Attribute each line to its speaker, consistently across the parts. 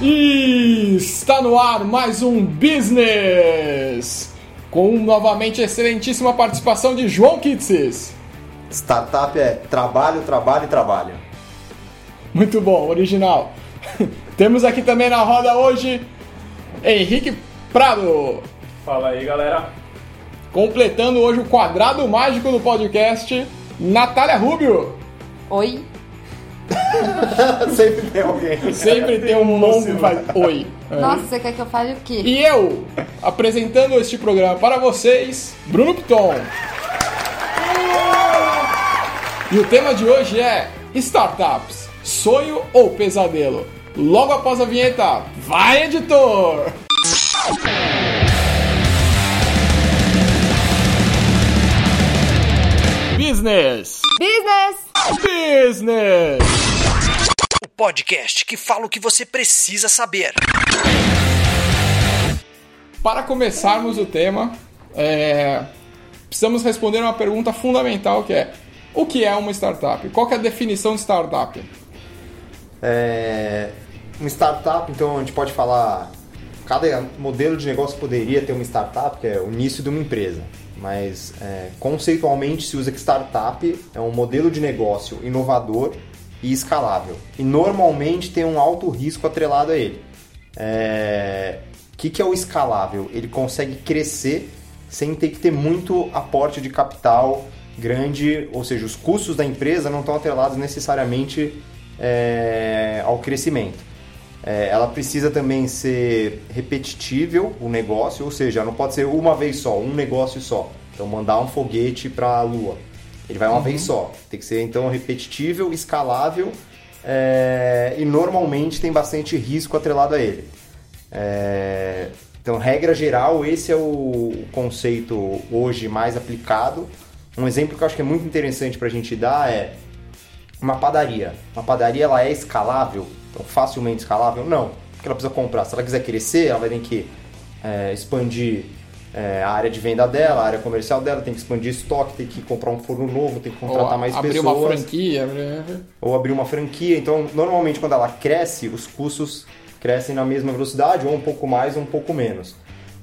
Speaker 1: E está no ar mais um Business! Com novamente a excelentíssima participação de João Kitsis.
Speaker 2: Startup é trabalho, trabalho e trabalho.
Speaker 1: Muito bom, original. Temos aqui também na roda hoje Henrique Prado.
Speaker 3: Fala aí, galera.
Speaker 1: Completando hoje o quadrado mágico do podcast, Natália Rubio.
Speaker 4: Oi.
Speaker 2: Sempre tem alguém.
Speaker 1: Sempre tem um nome que faz oi. É.
Speaker 4: Nossa, você quer que eu fale o quê?
Speaker 1: E eu, apresentando este programa para vocês, Bruno Piton. E o tema de hoje é Startups, sonho ou pesadelo? Logo após a vinheta, vai editor! Business!
Speaker 4: Business!
Speaker 1: Business!
Speaker 5: O podcast que fala o que você precisa saber.
Speaker 1: Para começarmos o tema, é, precisamos responder uma pergunta fundamental que é o que é uma startup? Qual que é a definição de startup?
Speaker 2: É, uma startup, então a gente pode falar. Cada modelo de negócio poderia ter uma startup, que é o início de uma empresa. Mas é, conceitualmente se usa que startup é um modelo de negócio inovador e escalável. E normalmente tem um alto risco atrelado a ele. É, o que, que é o escalável? Ele consegue crescer sem ter que ter muito aporte de capital grande, ou seja, os custos da empresa não estão atrelados necessariamente é, ao crescimento. É, ela precisa também ser repetitível o negócio, ou seja, não pode ser uma vez só, um negócio só. Então mandar um foguete para a Lua, ele vai uma uhum. vez só. Tem que ser então repetitível, escalável é, e normalmente tem bastante risco atrelado a ele. É, então, regra geral, esse é o conceito hoje mais aplicado. Um exemplo que eu acho que é muito interessante para a gente dar é uma padaria. Uma padaria ela é escalável? Então, facilmente escalável? Não. Porque ela precisa comprar. Se ela quiser crescer, ela vai ter que é, expandir é, a área de venda dela, a área comercial dela, tem que expandir estoque, tem que comprar um forno novo, tem que contratar
Speaker 1: ou
Speaker 2: mais
Speaker 1: abrir
Speaker 2: pessoas.
Speaker 1: Abrir uma franquia. Né?
Speaker 2: Ou abrir uma franquia. Então, normalmente, quando ela cresce, os custos crescem na mesma velocidade, ou um pouco mais ou um pouco menos.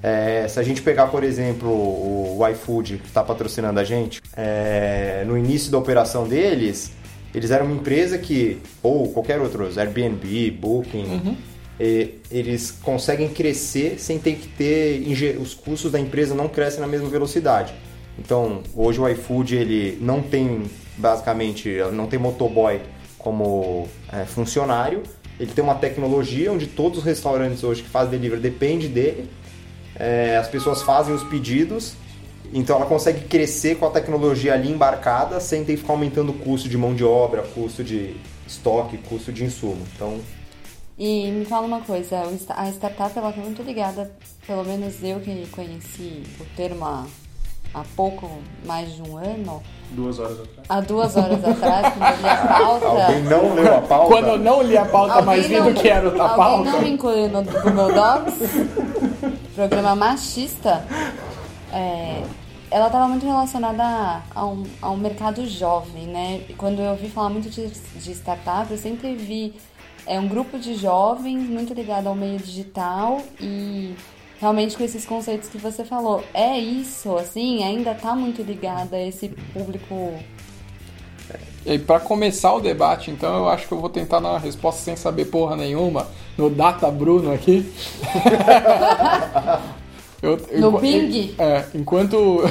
Speaker 2: É, se a gente pegar, por exemplo, o, iFood, que está patrocinando a gente, é, no início da operação deles, eles eram uma empresa que, ou qualquer outro, Airbnb, Booking, uhum. e, eles conseguem crescer sem ter que ter. Os custos da empresa não crescem na mesma velocidade. Então, hoje o iFood ele não tem, basicamente, não tem motoboy como é, funcionário. Ele tem uma tecnologia onde todos os restaurantes hoje que fazem delivery dependem dele. É, as pessoas fazem os pedidos então ela consegue crescer com a tecnologia ali embarcada sem ter que ficar aumentando o custo de mão de obra, custo de estoque, custo de insumo. Então.
Speaker 4: E me fala uma coisa, a startup ela está muito ligada, pelo menos eu que conheci o termo há, há pouco mais de um ano.
Speaker 3: Duas horas atrás.
Speaker 4: Há duas horas atrás, quando eu li a pauta.
Speaker 2: Alguém não leu a pauta?
Speaker 1: Quando eu não li a pauta, mas vi do que era a pauta.
Speaker 4: Alguém não me incluiu no Google Docs? programa machista é, ela estava muito relacionada a um, a um mercado jovem, né? E quando eu ouvi falar muito de, de startup, eu sempre vi é, um grupo de jovens muito ligado ao meio digital e realmente com esses conceitos que você falou. É isso, assim, ainda está muito ligada a esse público.
Speaker 1: E para começar o debate, então, eu acho que eu vou tentar dar uma resposta sem saber porra nenhuma no Data Bruno aqui.
Speaker 4: Eu, no ping?
Speaker 1: É, enquanto,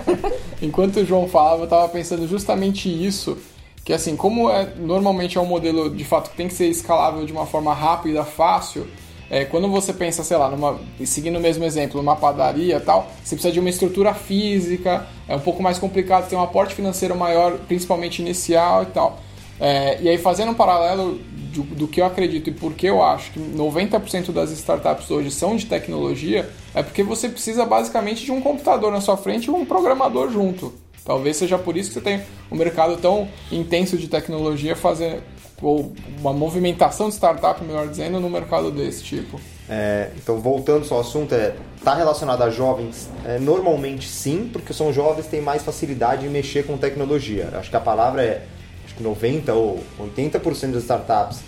Speaker 1: enquanto o João falava, eu tava pensando justamente isso, que assim, como é, normalmente é um modelo de fato que tem que ser escalável de uma forma rápida, fácil, é, quando você pensa, sei lá, numa, seguindo o mesmo exemplo, numa padaria tal, você precisa de uma estrutura física, é um pouco mais complicado, tem um aporte financeiro maior, principalmente inicial e tal. É, e aí, fazendo um paralelo do, do, que eu acredito e por que eu acho que 90% das startups hoje são de tecnologia, é porque você precisa basicamente de um computador na sua frente e um programador junto. Talvez seja por isso que você tem um mercado tão intenso de tecnologia fazer ou uma movimentação de startup, melhor dizendo, no mercado desse tipo.
Speaker 2: É, então, voltando ao assunto, é, tá relacionado a jovens? É, normalmente sim, porque são jovens têm mais facilidade em mexer com tecnologia. Acho que a palavra é que 90 ou 80% das startups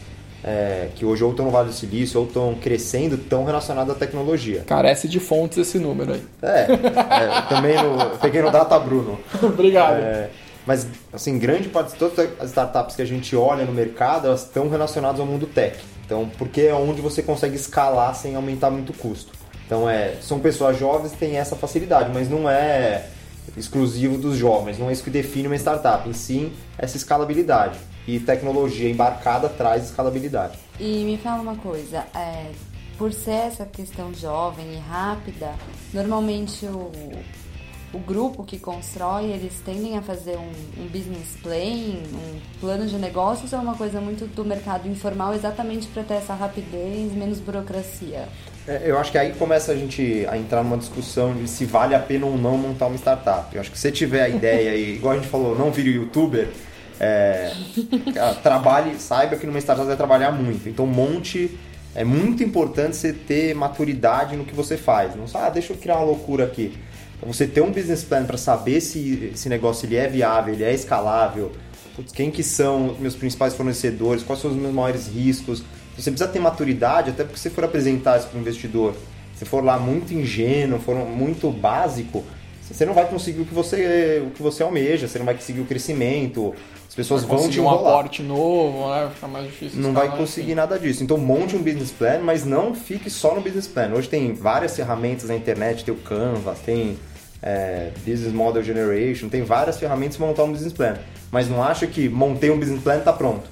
Speaker 2: é, que hoje ou estão no Vale do Silício ou estão crescendo, estão relacionadas à tecnologia.
Speaker 1: Carece de fontes esse número aí.
Speaker 2: É, é também no, peguei no Data Bruno.
Speaker 1: Obrigado.
Speaker 2: É, mas, assim, grande parte de todas as startups que a gente olha no mercado, elas estão relacionadas ao mundo tech. Então, porque é onde você consegue escalar sem aumentar muito o custo. Então, é, são pessoas jovens que têm essa facilidade, mas não é exclusivo dos jovens, não é isso que define uma startup, em sim essa escalabilidade. E tecnologia embarcada traz escalabilidade.
Speaker 4: E me fala uma coisa, é, por ser essa questão jovem e rápida, normalmente o, o grupo que constrói, eles tendem a fazer um, um business plan, um plano de negócios ou é uma coisa muito do mercado informal exatamente para ter essa rapidez, menos burocracia?
Speaker 2: É, eu acho que aí começa a gente a entrar numa discussão de se vale a pena ou não montar uma startup. Eu acho que se você tiver a ideia e, igual a gente falou, não vire youtuber, é, trabalhe, saiba que numa startup vai trabalhar muito. Então monte. É muito importante você ter maturidade no que você faz. Não só, ah, deixa eu criar uma loucura aqui. Então, você ter um business plan para saber se esse negócio ele é viável, ele é escalável, putz, quem que são os meus principais fornecedores, quais são os meus maiores riscos. Você precisa ter maturidade, até porque se for apresentar isso para o investidor, se for lá muito ingênuo, for muito básico, você não vai conseguir o que você, o que você almeja, você não vai conseguir o crescimento, as pessoas
Speaker 1: Vai
Speaker 2: vão te
Speaker 1: conseguir um
Speaker 2: enrolar.
Speaker 1: aporte novo, né? Fica mais difícil.
Speaker 2: Não vai conseguir
Speaker 1: enfim.
Speaker 2: nada disso. Então monte um business plan, mas não fique só no business plan. Hoje tem várias ferramentas na internet, tem o Canvas, tem é, Business Model Generation, tem várias ferramentas para montar um business plan. Mas não acha que montei um business plan e está pronto.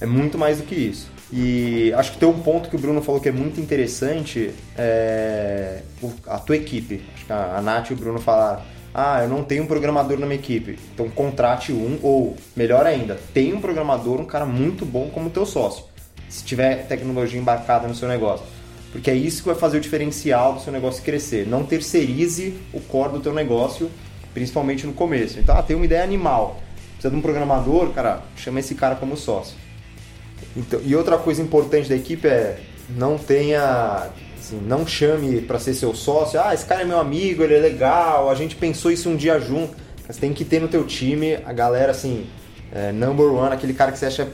Speaker 2: É muito mais do que isso. E acho que tem um ponto que o Bruno falou que é muito interessante, é a tua equipe. Acho que a, a Nath e o Bruno falaram, ah, eu não tenho um programador na minha equipe. Então contrate um, ou melhor ainda, tem um programador, um cara muito bom como teu sócio. Se tiver tecnologia embarcada no seu negócio. Porque é isso que vai fazer o diferencial do seu negócio crescer. Não terceirize o core do teu negócio, principalmente no começo. Então, ah, tem uma ideia animal. Precisa de um programador, cara, chama esse cara como sócio. Então, e outra coisa importante da equipe é não tenha, assim, não chame para ser seu sócio. Ah, esse cara é meu amigo, ele é legal, a gente pensou isso um dia junto. Você tem que ter no teu time a galera assim, é, number one, aquele cara que você acha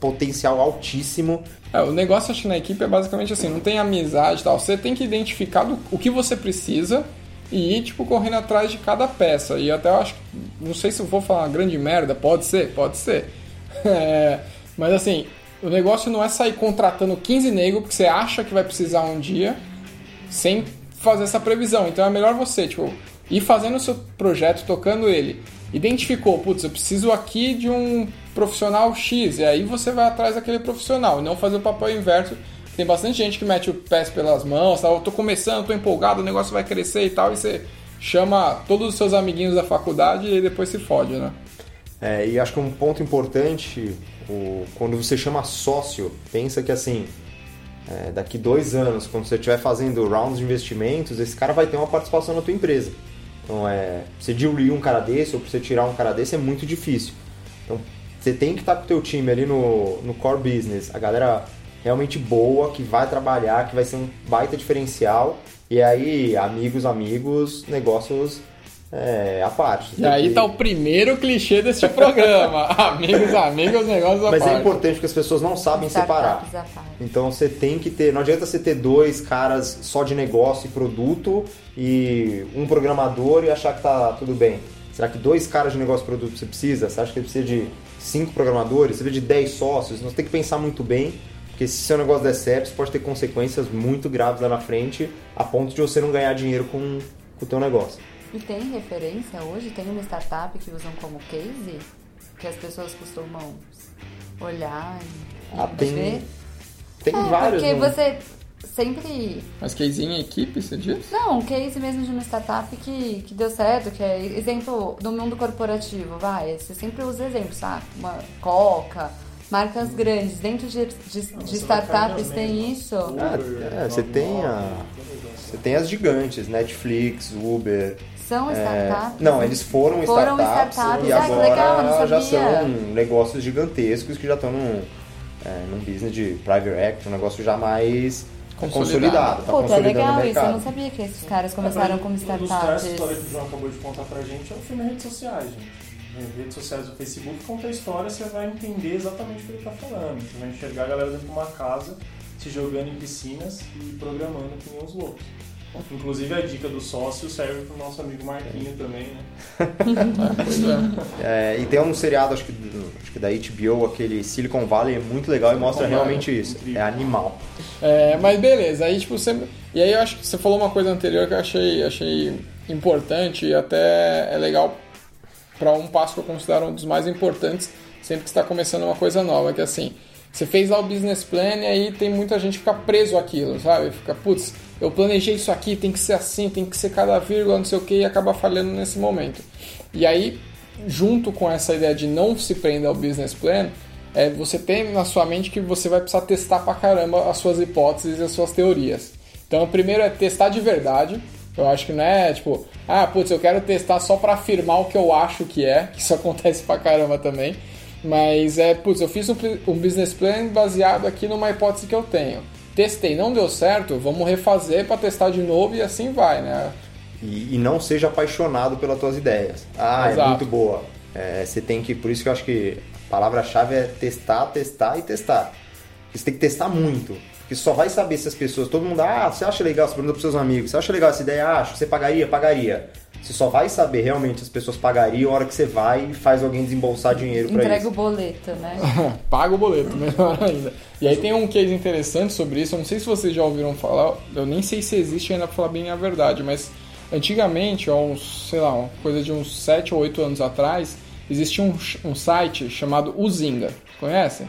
Speaker 2: potencial altíssimo.
Speaker 1: É, o negócio acho que na equipe é basicamente assim, não tem amizade e tal. Você tem que identificar do- o que você precisa e ir, tipo, correndo atrás de cada peça. E até eu acho, não sei se eu vou falar grande merda, pode ser, pode ser. É, mas assim, o negócio não é sair contratando 15 negros porque você acha que vai precisar um dia sem fazer essa previsão. Então é melhor você, tipo, ir fazendo o seu projeto, tocando ele. Identificou, putz, eu preciso aqui de um profissional X, e aí você vai atrás daquele profissional, e não fazer o papel inverso. Tem bastante gente que mete o pés pelas mãos, tá? eu tô começando, tô empolgado, o negócio vai crescer e tal, e você chama todos os seus amiguinhos da faculdade e depois se fode, né?
Speaker 2: É, e acho que um ponto importante, o- quando você chama sócio, pensa que assim, é, daqui dois anos, quando você estiver fazendo rounds de investimentos, esse cara vai ter uma participação na tua empresa. Então, é, você diluir um cara desse ou você tirar um cara desse é muito difícil. Então, você tem que estar com o teu time ali no, no core business, a galera realmente boa, que vai trabalhar, que vai ser um baita diferencial. E aí, amigos, amigos, negócios é, à parte.
Speaker 1: E aí
Speaker 2: que-
Speaker 1: tá o primeiro clichê deste programa. amigos, amigos, negócios à
Speaker 2: Mas é
Speaker 1: parte.
Speaker 2: importante porque as pessoas não sabem separar.
Speaker 4: Startups parte.
Speaker 2: Então você tem que ter. Não adianta você ter dois caras só de negócio e produto e um programador e achar que tá tudo bem. Será que dois caras de negócio e produto você precisa? Você acha que precisa de cinco programadores? Você precisa de dez sócios? Você tem que pensar muito bem, porque se seu negócio der certo, pode ter consequências muito graves lá na frente, a ponto de você não ganhar dinheiro com, com o teu negócio.
Speaker 4: E tem referência hoje? Tem uma startup que usam como case? Que as pessoas costumam olhar e,
Speaker 2: Ah, tem-
Speaker 4: ver?
Speaker 2: Tem
Speaker 4: é,
Speaker 2: vários.
Speaker 4: Porque
Speaker 2: né?
Speaker 4: você sempre.
Speaker 1: Mas casezinho em equipe, você diz?
Speaker 4: Não, um case mesmo de uma startup que, que deu certo, que é exemplo do mundo corporativo, vai. Você sempre usa exemplos, sabe? Uma Coca, marcas grandes. Dentro de, de, de startups tem isso?
Speaker 2: Ah, é, você tem a- Você tem as gigantes, Netflix, Uber.
Speaker 4: São
Speaker 2: é,
Speaker 4: startups?
Speaker 2: não, eles foram,
Speaker 4: Foram
Speaker 2: startups,
Speaker 4: startups.
Speaker 2: e
Speaker 4: Ah,
Speaker 2: agora
Speaker 4: legal,
Speaker 2: já são negócios gigantescos que já estão num, é, num business de private equity, um negócio já mais
Speaker 1: Consolidado.
Speaker 2: consolidado. tá
Speaker 4: Pô, é legal isso. Eu não sabia que esses caras começaram como
Speaker 3: Um dos três histórias que o
Speaker 4: startups.
Speaker 3: João acabou de contar pra gente é o filme Redes Sociais, gente. redes sociais do Facebook, conta a história, você vai entender exatamente o que ele está falando. Você vai enxergar a galera dentro de uma casa se jogando em piscinas e programando que nem uns loucos. Inclusive a dica do sócio serve pro nosso amigo Marquinho também, né?
Speaker 1: Pois é.
Speaker 2: É, e tem um seriado, acho que, do- acho que da HBO, aquele Silicon Valley, é muito legal e mostra
Speaker 3: Valley,
Speaker 2: realmente isso.
Speaker 3: incrível.
Speaker 2: É animal.
Speaker 1: É, mas beleza, aí tipo você. E aí eu acho que você falou uma coisa anterior que eu achei, achei importante e até é legal para um passo que eu considero um dos mais importantes sempre que está começando uma coisa nova, que é assim, você fez lá o business plan e aí tem muita gente que fica preso àquilo, sabe? Fica, putz, eu planejei isso aqui, tem que ser assim, tem que ser cada vírgula, não sei o que, e acaba falhando nesse momento. E aí, junto com essa ideia de não se prender ao business plan, é, você tem na sua mente que você vai precisar testar pra caramba as suas hipóteses e as suas teorias. Então, o primeiro é testar de verdade. Eu acho que não é tipo, ah, putz, eu quero testar só pra afirmar o que eu acho que é, que isso acontece pra caramba também. Mas é, putz, eu fiz um, um business plan baseado aqui numa hipótese que eu tenho. Testei, não deu certo, vamos refazer pra testar de novo e assim vai, né?
Speaker 2: E, e não seja apaixonado pelas tuas ideias. Ah,
Speaker 1: Exato.
Speaker 2: é muito boa. É, você tem que, por isso que eu acho que a palavra-chave é testar, testar e testar. Você tem que testar muito. Porque só vai saber se as pessoas, todo mundo, ah, você acha legal, você pergunta pros seus amigos, você acha legal essa ideia? Acho, você pagaria? Pagaria. Você só vai saber realmente as pessoas pagariam a hora que você vai e faz alguém desembolsar dinheiro pra
Speaker 4: Entrega
Speaker 2: isso.
Speaker 4: o boleto, né?
Speaker 1: Paga o boleto, melhor ainda. E aí tem um case interessante sobre isso, eu não sei se vocês já ouviram falar, eu nem sei se existe ainda pra falar bem a verdade, mas antigamente, há uns, sei lá, uma coisa de uns 7 ou 8 anos atrás, existia um, um site chamado Uzinga. Conhecem?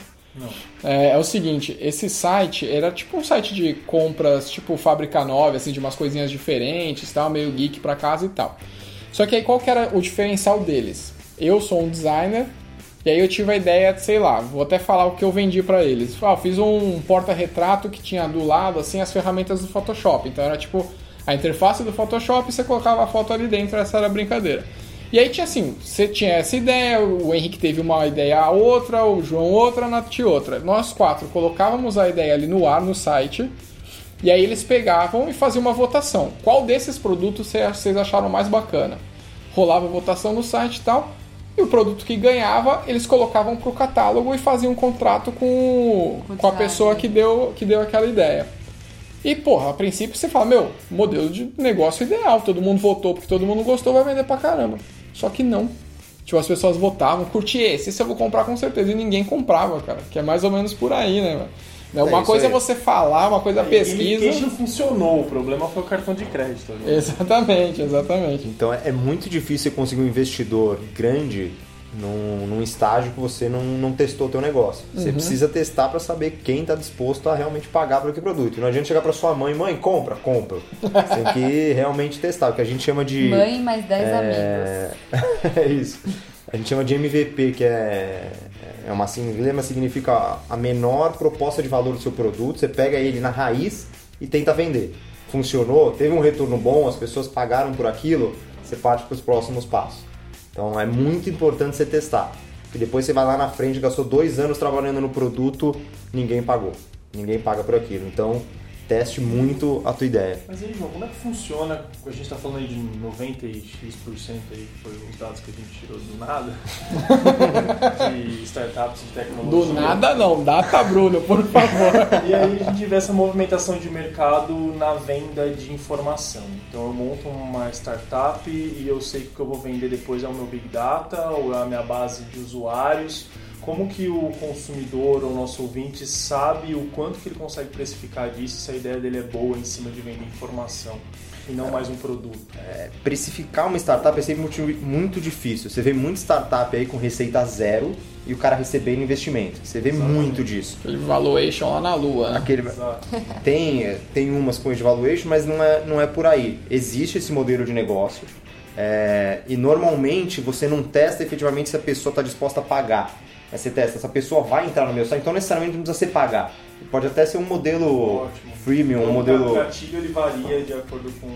Speaker 1: É, é o seguinte, esse site era tipo um site de compras, tipo fábrica nova, assim, de umas coisinhas diferentes, tal, meio geek pra casa e tal. Só que aí qual que era o diferencial deles? Eu sou um designer, e aí eu tive a ideia de, sei lá, vou até falar o que eu vendi pra eles. Ah, fiz um porta-retrato que tinha do lado, assim, as ferramentas do Photoshop. Então era tipo a interface do Photoshop e você colocava a foto ali dentro, essa era a brincadeira. E aí tinha assim, você tinha essa ideia, o Henrique teve uma ideia a outra, o João outra, a Nath outra. Nós quatro colocávamos a ideia ali no ar, no site, e aí eles pegavam e faziam uma votação. Qual desses produtos cê- vocês acharam mais bacana? Rolava a votação no site e tal, e o produto que ganhava, eles colocavam pro catálogo e faziam um contrato com,
Speaker 4: Com o
Speaker 1: com a pessoa que deu, que deu aquela ideia. E, porra, a princípio você fala, meu, modelo de negócio ideal, todo mundo votou porque todo mundo gostou, vai vender pra caramba. Só que não. Tipo, as pessoas votavam, curti esse, esse eu vou comprar com certeza, e ninguém comprava, cara. Que é mais ou menos por aí, né, mano? Né, Uma
Speaker 2: isso
Speaker 1: coisa é você falar, uma coisa é pesquisa.
Speaker 3: não funcionou, o problema foi o cartão de crédito. ali.
Speaker 1: Exatamente, exatamente.
Speaker 2: Então é é muito difícil você conseguir um investidor grande num, num estágio que você não, não testou o teu negócio. Você precisa testar para saber quem está disposto a realmente pagar por aquele produto. E não adianta chegar para sua mãe, mãe, compra, compra. Você tem que realmente testar, o que a gente chama de...
Speaker 4: Mãe mais 10 amigos.
Speaker 2: é... é isso. A gente chama de MVP, que é, é uma sigla, significa a menor proposta de valor do seu produto. Você pega ele na raiz e tenta vender. Funcionou, teve um retorno bom, as pessoas pagaram por aquilo, você parte para os próximos passos. Então é muito importante você testar. Porque depois você vai lá na frente, gastou dois anos trabalhando no produto, ninguém pagou. Ninguém paga por aquilo. Então teste muito a tua ideia.
Speaker 3: Mas aí, João, como é que funciona? A gente tá falando aí de 90 e X% aí, que foi os dados que a gente tirou do nada, de startups de tecnologia.
Speaker 1: Do nada não, data Bruno, por favor.
Speaker 3: E aí a gente vê essa movimentação de mercado na venda de informação. Então eu monto uma startup e eu sei que o que eu vou vender depois é o meu Big Data ou é a minha base de usuários. Como que o consumidor ou o nosso ouvinte sabe o quanto que ele consegue precificar disso se a ideia dele é boa em cima de vender informação e não mais um produto?
Speaker 2: precificar uma startup é sempre muito, muito difícil. Você vê muita startup aí com receita zero e o cara recebendo investimento. Você vê muito disso.
Speaker 1: Aquele valuation lá na lua, né?
Speaker 2: Aquele,
Speaker 3: Exato.
Speaker 2: tem, tem umas com de valuation, mas não é, não é por aí. Existe esse modelo de negócio é, e normalmente você não testa efetivamente se a pessoa está disposta a pagar. Você testa, essa pessoa vai entrar no meu site, então necessariamente não precisa ser pagar. Pode até ser um modelo
Speaker 3: Ótimo.
Speaker 2: freemium, um
Speaker 3: Então,
Speaker 2: modelo
Speaker 3: O gatilho ele varia de acordo com.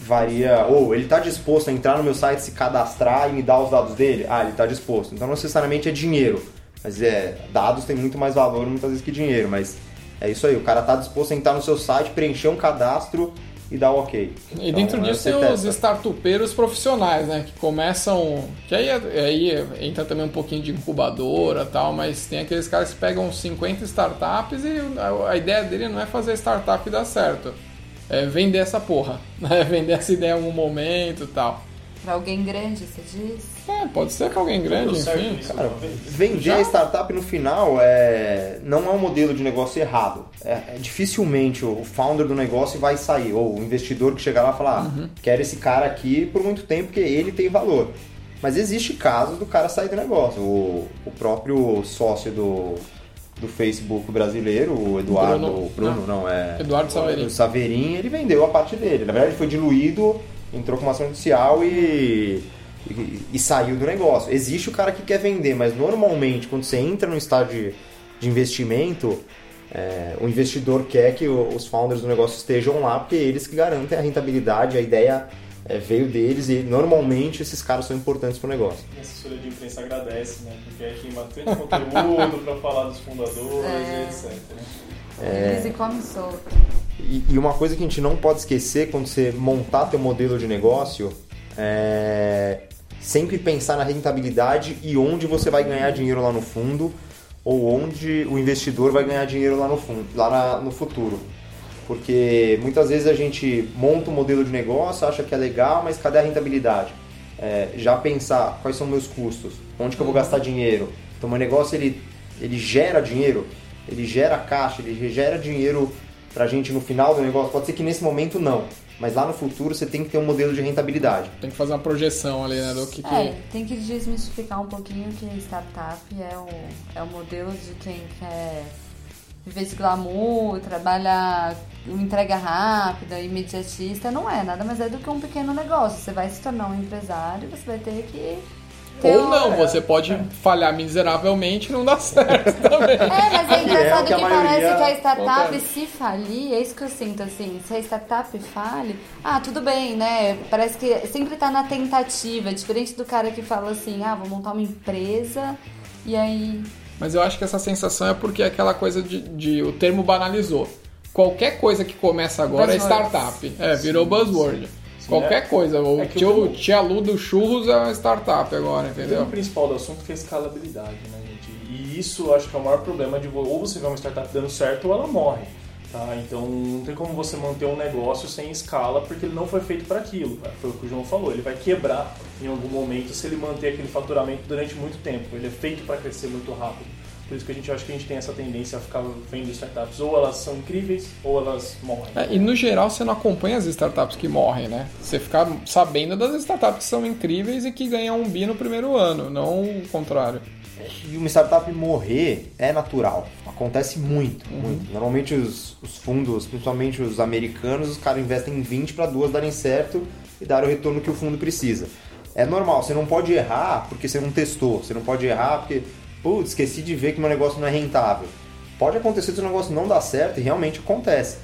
Speaker 2: varia, ou ele está disposto a entrar no meu site, se cadastrar e me dar os dados dele? Ah, ele está disposto. Então não necessariamente é dinheiro, mas é dados têm muito mais valor muitas vezes que dinheiro, mas é isso aí, o cara está disposto a entrar no seu site, preencher um cadastro e dá o ok.
Speaker 1: E dentro
Speaker 2: Então,
Speaker 1: disso tem os startupeiros profissionais, né? Que começam. Que aí, aí entra também um pouquinho de incubadora e tal, mas tem aqueles caras que pegam 50 startups e a, a ideia dele não é fazer startup dar certo. É vender essa porra. Né? Vender essa ideia em algum momento e tal.
Speaker 4: Pra alguém grande, você diz?
Speaker 1: É, pode ser que alguém grande, enfim.
Speaker 3: isso
Speaker 2: Cara, vender
Speaker 1: Já?
Speaker 2: a startup no final é, não é um modelo de negócio errado. É, é dificilmente o founder do negócio vai sair, ou o investidor que chegar lá e falar, ah, quero esse cara aqui por muito tempo porque ele tem valor. Mas existe casos do cara sair do negócio. O, o próprio sócio do, do Facebook brasileiro, o Eduardo,
Speaker 1: Bruno.
Speaker 2: o Bruno, não, é...
Speaker 1: Eduardo Saverin.
Speaker 2: O Saverin, ele vendeu a parte dele. Na verdade, foi diluído, entrou com uma ação judicial e, e, e saiu do negócio. Existe o cara que quer vender, mas normalmente, quando você entra no estágio de, de investimento, é, o investidor quer que o- os founders do negócio estejam lá, porque eles que garantem a rentabilidade, a ideia é, veio deles e normalmente esses caras são importantes para o negócio.
Speaker 3: A assessoria de imprensa agradece, né? Porque aí tem bastante conteúdo pra falar dos fundadores
Speaker 4: É.
Speaker 3: e etc. né?
Speaker 2: É.
Speaker 4: Eles e come solto.
Speaker 2: E, e uma coisa que a gente não pode esquecer quando você montar teu modelo de negócio é sempre pensar na rentabilidade e onde você vai ganhar dinheiro lá no fundo ou onde o investidor vai ganhar dinheiro lá no fundo, lá na- no futuro. Porque muitas vezes a gente monta um modelo de negócio, acha que é legal, mas cadê a rentabilidade? É, já pensar quais são meus custos, onde que eu vou gastar dinheiro. Então, meu negócio ele, ele gera dinheiro, ele gera caixa, ele gera dinheiro pra gente no final do negócio. Pode ser que nesse momento não, mas lá no futuro você tem que ter um modelo de rentabilidade.
Speaker 1: Tem que fazer uma projeção ali, né? Do que, que...
Speaker 4: É, tem que desmistificar um pouquinho que startup é o, é o modelo de quem quer viver esse glamour, trabalhar entrega rápida, imediatista. Não é, nada mais é do que um pequeno negócio. Você vai se tornar um empresário, você vai ter que.
Speaker 1: Ou
Speaker 4: um-
Speaker 1: não, você pode falhar miseravelmente e não dar certo também.
Speaker 4: É, mas é engraçado
Speaker 2: que
Speaker 4: que,
Speaker 2: a
Speaker 4: parece que a startup
Speaker 1: acontece.
Speaker 4: se falir, é isso que eu sinto, assim, se a startup fale, ah, tudo bem, né? Parece que sempre tá na tentativa, diferente do cara que fala assim, ah, vou montar uma empresa e aí.
Speaker 1: Mas eu acho que essa sensação é porque é aquela coisa de, de- o termo banalizou. Qualquer coisa que começa agora é startup. É, virou buzzword. Qualquer
Speaker 3: é.
Speaker 1: coisa. O
Speaker 3: É que
Speaker 1: tio,
Speaker 3: o-
Speaker 1: tia Lu do churros é uma startup agora,
Speaker 3: O
Speaker 1: entendeu?
Speaker 3: principal do assunto que é a escalabilidade, né, gente? E isso acho que é o maior problema de ou você vê uma startup dando certo ou ela morre. Tá? Então não tem como você manter um negócio sem escala porque ele não foi feito para aquilo. né? Foi o que o João falou. Ele vai quebrar em algum momento se ele manter aquele faturamento durante muito tempo. Ele é feito para crescer muito rápido. Por isso que a gente acha que a gente tem essa tendência a ficar vendo startups ou elas são incríveis ou elas morrem.
Speaker 1: É, e no geral você não acompanha as startups que morrem, né? Você fica sabendo das startups que são incríveis e que ganham um bi no primeiro ano, não o contrário.
Speaker 2: E uma startup morrer é natural. Acontece muito, muito. Normalmente os, os fundos, principalmente os americanos, os caras investem em 20 para duas darem certo e dar o retorno que o fundo precisa. É normal, você não pode errar porque você não testou. Você não pode errar porque, putz, esqueci de ver que meu negócio não é rentável. Pode acontecer se o negócio não dá certo e realmente acontece.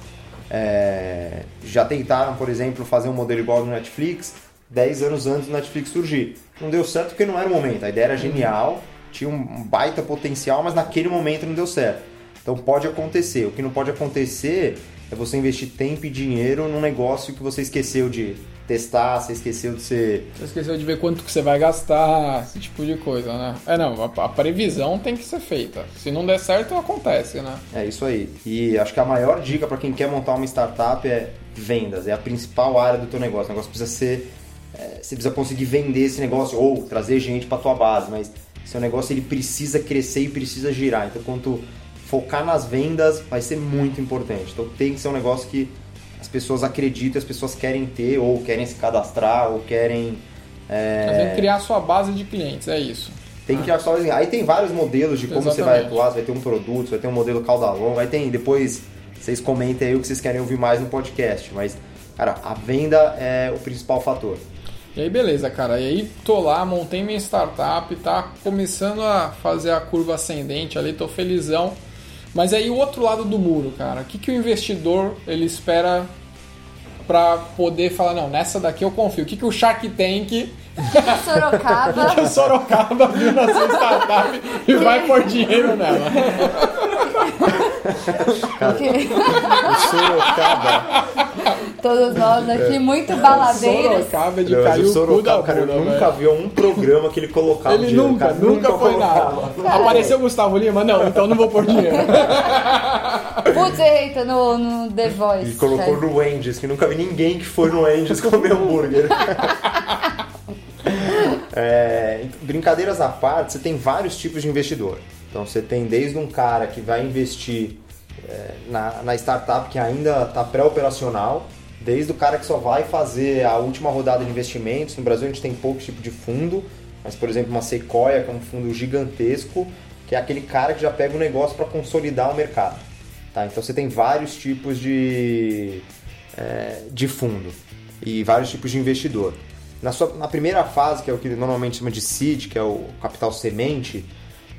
Speaker 2: É, já tentaram, por exemplo, fazer um modelo igual ao do Netflix 10 anos antes do Netflix surgir. Não deu certo porque não era o momento. A ideia era genial, tinha um baita potencial, mas naquele momento não deu certo. Então pode acontecer. O que não pode acontecer é você investir tempo e dinheiro num negócio que você esqueceu de testar, você esqueceu de ser.
Speaker 1: Você esqueceu de ver quanto que você vai gastar, esse tipo de coisa, né? É, não, a, a previsão tem que ser feita. Se não der certo, acontece, né?
Speaker 2: É isso aí. E acho que a maior dica para quem quer montar uma startup é vendas. É a principal área do teu negócio. O negócio precisa ser. é, você precisa conseguir vender esse negócio ou trazer gente para tua base, mas seu negócio ele precisa crescer e precisa girar. Então, quanto focar nas vendas vai ser muito importante. Então, tem que ser um negócio que pessoas acreditam, as pessoas querem ter ou querem se cadastrar ou querem é,
Speaker 1: Mas tem que criar a sua base de clientes, é isso.
Speaker 2: tem que criar só Aí tem vários modelos de como você vai
Speaker 1: Exatamente.
Speaker 2: atuar, você vai ter um produto, você vai ter um modelo cauda longa, aí tem depois vocês comentem aí o que vocês querem ouvir mais no podcast, mas cara, a venda é o principal fator.
Speaker 1: E aí, beleza, cara. E aí, tô lá, montei minha startup, tá começando a fazer a curva ascendente ali, tô felizão. Mas aí, o outro lado do muro, cara. O que, que o investidor ele espera pra poder falar, não, nessa daqui eu confio. O que, que o Shark Tank,
Speaker 4: Sorocaba.
Speaker 1: que o Sorocaba viu na sua startup e vai pôr dinheiro nela?
Speaker 2: O Sorocaba,
Speaker 4: Todos nós aqui, muito baladeiros.
Speaker 1: Sorocaba é de
Speaker 2: Não, o Sorocaba, cara, eu nunca
Speaker 1: velho.
Speaker 2: vi um programa que ele colocava
Speaker 1: Ele
Speaker 2: dinheiro,
Speaker 1: nunca,
Speaker 2: cara,
Speaker 1: nunca foi
Speaker 2: colocava.
Speaker 1: nada. Apareceu o Gustavo Lima? Não, então não vou pôr dinheiro.
Speaker 4: Putz, eita, no, no The Voice.
Speaker 2: E colocou
Speaker 4: cara.
Speaker 2: no Wendy's, que nunca vi ninguém que foi no Wendy's comer hambúrguer. É, brincadeiras à parte, você tem vários tipos de investidor. Então você tem desde um cara que vai investir é, na, na startup que ainda está pré-operacional, desde o cara que só vai fazer a última rodada de investimentos. No Brasil a gente tem poucos tipos de fundo, mas por exemplo uma Sequoia, que é um fundo gigantesco, que é aquele cara que já pega o negócio para consolidar o mercado. Tá? Então você tem vários tipos de, é, de fundo e vários tipos de investidor. Na, sua, na primeira fase, que é o que normalmente chama de seed, que é o capital semente,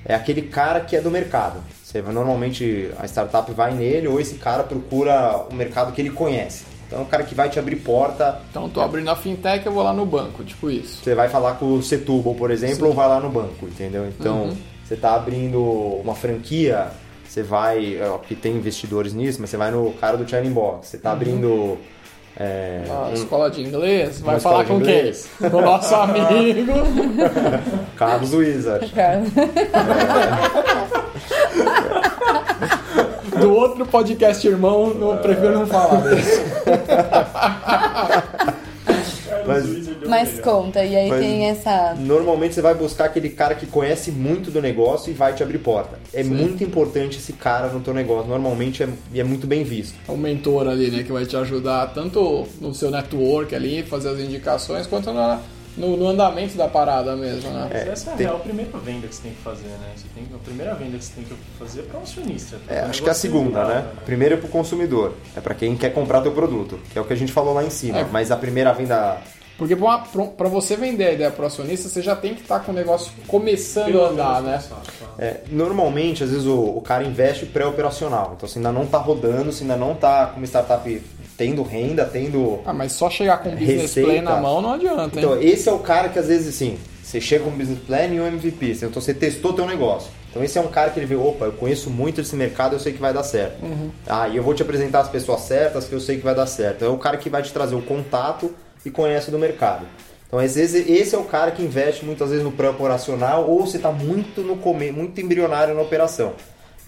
Speaker 2: é aquele cara que é do mercado. Você normalmente a startup vai nele ou esse cara procura o mercado que ele conhece. Então é o cara que vai te abrir porta.
Speaker 1: Então tô abrindo a fintech, eu vou lá no banco, tipo isso.
Speaker 2: Você vai falar com o Setúbal, por exemplo, ou vai lá no banco, entendeu? Então você está abrindo uma franquia, você vai, ó, que tem investidores nisso, mas você vai no cara do China Box. Você está abrindo é,
Speaker 1: A
Speaker 2: um-
Speaker 1: escola de inglês, vai falar com quem? Com o nosso amigo.
Speaker 2: Carlos Wizard.
Speaker 4: Cara.
Speaker 1: Do outro podcast irmão, eu prefiro não falar disso.
Speaker 2: Mas-
Speaker 4: Mas conta, e aí
Speaker 2: Mas-
Speaker 4: tem essa.
Speaker 2: Normalmente você vai buscar aquele cara que conhece muito do negócio e vai te abrir porta. É muito importante esse cara no teu negócio. Normalmente é, e é muito bem visto.
Speaker 1: É um mentor ali, né, que vai te ajudar tanto no seu network ali, fazer as indicações, quanto na- no, no andamento da parada mesmo, né?
Speaker 3: Mas essa é a
Speaker 2: tem-
Speaker 3: real primeira venda que você tem que fazer, né? Você tem, a primeira venda que você tem que fazer é para um acionista.
Speaker 2: É, acho que é a segunda,
Speaker 3: segurado,
Speaker 2: né? Primeiro é pro consumidor. É para quem quer comprar teu produto, que é o que a gente falou lá em cima.
Speaker 1: É.
Speaker 2: Mas a primeira venda
Speaker 1: Porque uma- pra você vender a ideia pro acionista, você já tem que estar com o negócio começando
Speaker 3: Pelo
Speaker 1: a andar, né?
Speaker 3: tá?
Speaker 2: É, normalmente, às vezes, o, o cara investe pré-operacional. Então, você ainda não está rodando, você ainda não está como startup tendo renda, tendo.
Speaker 1: Ah, mas só chegar com o business
Speaker 2: Receita.
Speaker 1: plan na mão não adianta, hein?
Speaker 2: Então, esse é o cara que às vezes, assim, você chega com um business plan e um MVP. Então, você testou teu negócio. Então, esse é um cara que ele vê, opa, eu conheço muito esse mercado, eu sei que vai dar certo. Ah, e eu vou te apresentar as pessoas certas que eu sei que vai dar certo. É o cara que vai te trazer o contato e conhece do mercado. Então, às vezes, esse é o cara que investe muitas vezes no pré-operacional ou você está muito no come, muito embrionário na operação.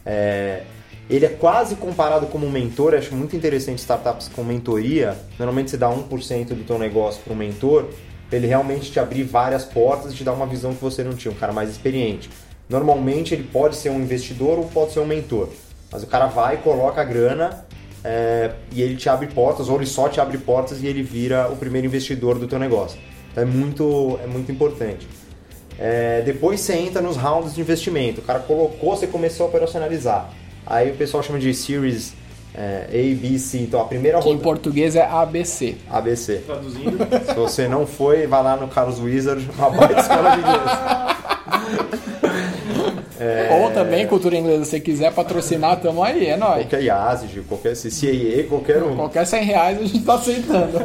Speaker 2: É, ele é quase comparado como um mentor, acho muito interessante startups com mentoria. Normalmente você dá 1% do teu negócio para um mentor, para ele realmente te abrir várias portas e te dar uma visão que você não tinha, um cara mais experiente. Normalmente ele pode ser um investidor ou pode ser um mentor, mas o cara vai, coloca a grana é, e ele te abre portas, ou ele só te abre portas e ele vira o primeiro investidor do teu negócio. Então é muito, é muito importante. É, depois você entra nos rounds de investimento. O cara colocou, você começou a operacionalizar. Aí o pessoal chama de Series é, A, B, C. Então a primeira
Speaker 1: Que em português é ABC.
Speaker 2: ABC.
Speaker 3: Traduzindo,
Speaker 2: Se você não foi, vai lá no Carlos Wizard, uma baita escola de inglês.
Speaker 1: Ou também, cultura inglesa, se quiser patrocinar, tamo aí, é nóis.
Speaker 2: Qualquer IASG, qualquer CCAA, qualquer um.
Speaker 1: Qualquer 100 reais a gente tá aceitando.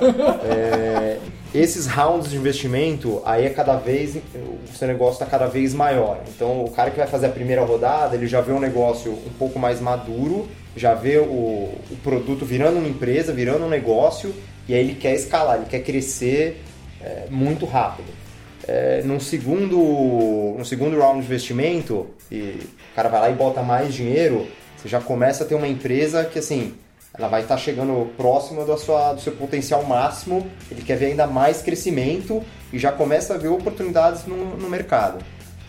Speaker 2: É, esses rounds de investimento, aí é cada vez, o seu negócio está cada vez maior. Então, o cara que vai fazer a primeira rodada, ele já vê um negócio um pouco mais maduro, já vê o, o produto virando uma empresa, virando um negócio, e aí ele quer escalar, ele quer crescer é, muito rápido. É, num, segundo, no segundo round de investimento, e o cara vai lá e bota mais dinheiro, você já começa a ter uma empresa que, assim, ela vai estar chegando próxima da sua, do seu potencial máximo, ele quer ver ainda mais crescimento e já começa a ver oportunidades no, no mercado.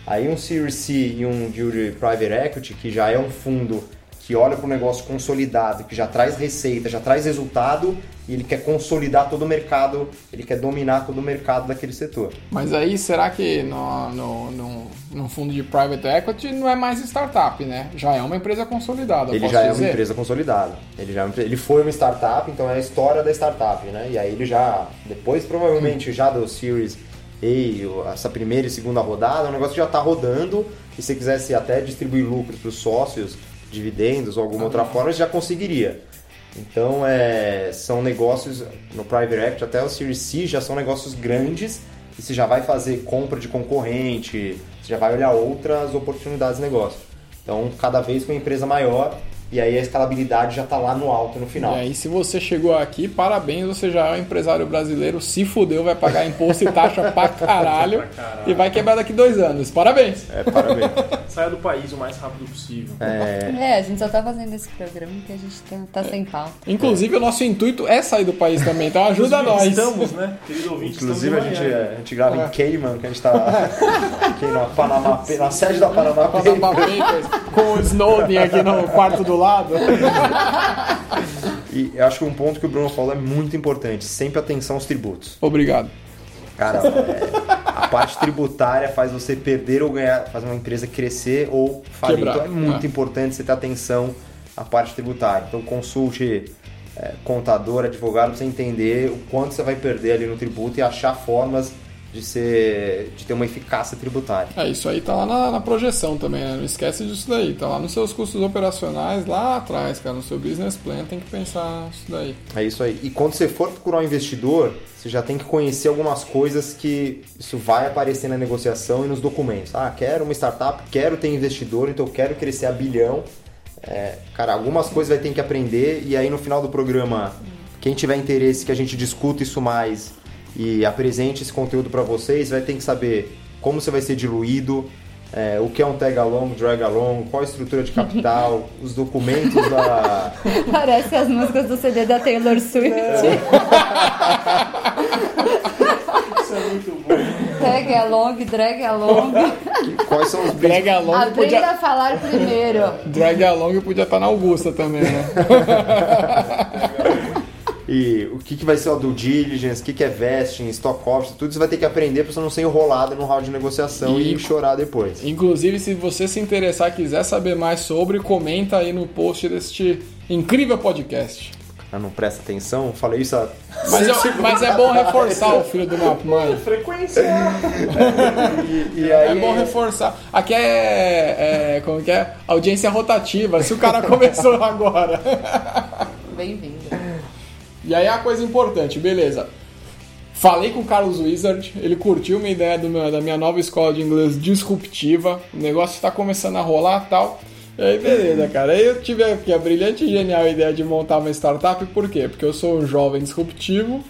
Speaker 2: Aí um Series C e um de Private Equity, que já é um fundo que olha para o negócio consolidado, que já traz receita, já traz resultado, e ele quer consolidar todo o mercado, ele quer dominar todo o mercado daquele setor.
Speaker 1: Mas aí, será que no, no, no, no fundo de private equity não é mais startup, né? Já é uma empresa consolidada,
Speaker 2: Ele já é
Speaker 1: dizer?
Speaker 2: uma empresa consolidada. Ele, já é ele foi uma startup, então é a história da startup, né? E aí ele já, depois provavelmente já do Series A, essa primeira e segunda rodada, o negócio já está rodando. E se quisesse até distribuir lucros para os sócios, dividendos ou alguma outra forma, já conseguiria. Então é, são negócios no Private Equity, até o Series C já são negócios grandes e você já vai fazer compra de concorrente, você já vai olhar outras oportunidades de negócio. Então, cada vez com uma empresa maior e aí a escalabilidade já está lá no alto no final.
Speaker 1: E aí, se você chegou aqui, parabéns, você já é um empresário brasileiro, se fudeu, vai pagar imposto e taxa pra caralho,
Speaker 3: Pra caralho.
Speaker 1: e vai quebrar daqui dois anos. Parabéns!
Speaker 2: É, parabéns.
Speaker 3: Saia do país o mais rápido possível.
Speaker 4: É, a gente só tá fazendo esse programa porque a gente tá, tá sem pauta.
Speaker 1: Inclusive, o nosso intuito é sair do país também, então ajuda
Speaker 3: Inclusive,
Speaker 1: nós.
Speaker 3: Estamos, né? Querido ouvinte,
Speaker 2: Inclusive a gente, a gente grava em Cayman, que a gente tá aqui na, Panamá, na sede da Panamá
Speaker 1: Papers, com o Snowden aqui no quarto do lado.
Speaker 2: E eu acho que um ponto que o Bruno falou é muito importante, sempre atenção aos tributos.
Speaker 1: Obrigado.
Speaker 2: Cara, é, a parte tributária faz você perder ou ganhar, faz uma empresa crescer ou falir.
Speaker 1: Quebrar,
Speaker 2: Então é muito
Speaker 1: é.
Speaker 2: importante você ter atenção à parte tributária. Então consulte é, contador, advogado, pra você entender o quanto você vai perder ali no tributo e achar formas de ser de ter uma eficácia tributária.
Speaker 1: É, isso aí tá lá na, na projeção também, né? Não esquece disso daí. Tá lá nos seus custos operacionais, lá atrás, cara. No seu business plan tem que pensar isso daí.
Speaker 2: É isso aí. E quando você for procurar um investidor, você já tem que conhecer algumas coisas que isso vai aparecer na negociação e nos documentos. Ah, quero uma startup, quero ter investidor, então eu quero crescer a bilhão. É, cara, algumas coisas vai ter que aprender e aí no final do programa, quem tiver interesse que a gente discuta isso mais e apresente esse conteúdo para vocês, vai ter que saber como você vai ser diluído, é, o que é um tag along, drag along, qual a estrutura de capital, os documentos da,
Speaker 4: Parece as músicas do CD da Taylor Swift.
Speaker 3: Isso é muito bom.
Speaker 4: Tag along, drag along.
Speaker 2: quais são os
Speaker 1: Drag along
Speaker 4: Aprenda
Speaker 1: podia,
Speaker 4: a falar primeiro.
Speaker 1: drag along podia estar na Augusta também, né?
Speaker 2: E o que, que vai ser o due diligence, o que, que é vesting, stock options, tudo isso vai ter que aprender para você não ser enrolado no round de negociação e,
Speaker 1: E-
Speaker 2: chorar depois.
Speaker 1: Inclusive, se você se interessar e quiser saber mais sobre, comenta aí no post deste incrível podcast.
Speaker 2: Ah, não presta atenção, falei isso há...
Speaker 1: Mas, eu- mas é bom reforçar o filho do meu mãe.
Speaker 3: Frequência.
Speaker 2: E, e
Speaker 1: É
Speaker 2: aí,
Speaker 1: bom reforçar. Aqui é, é. Como que é? Audiência rotativa. Se o cara começou agora.
Speaker 4: Bem-vindo.
Speaker 1: E aí a coisa importante, beleza. Falei com o Carlos Wizard, ele curtiu minha ideia meu- da minha nova escola de inglês disruptiva. O negócio está começando a rolar tal. E aí, beleza, cara. Aí eu tive aqui a brilhante e genial ideia de montar uma startup, por quê? Porque eu sou um jovem disruptivo.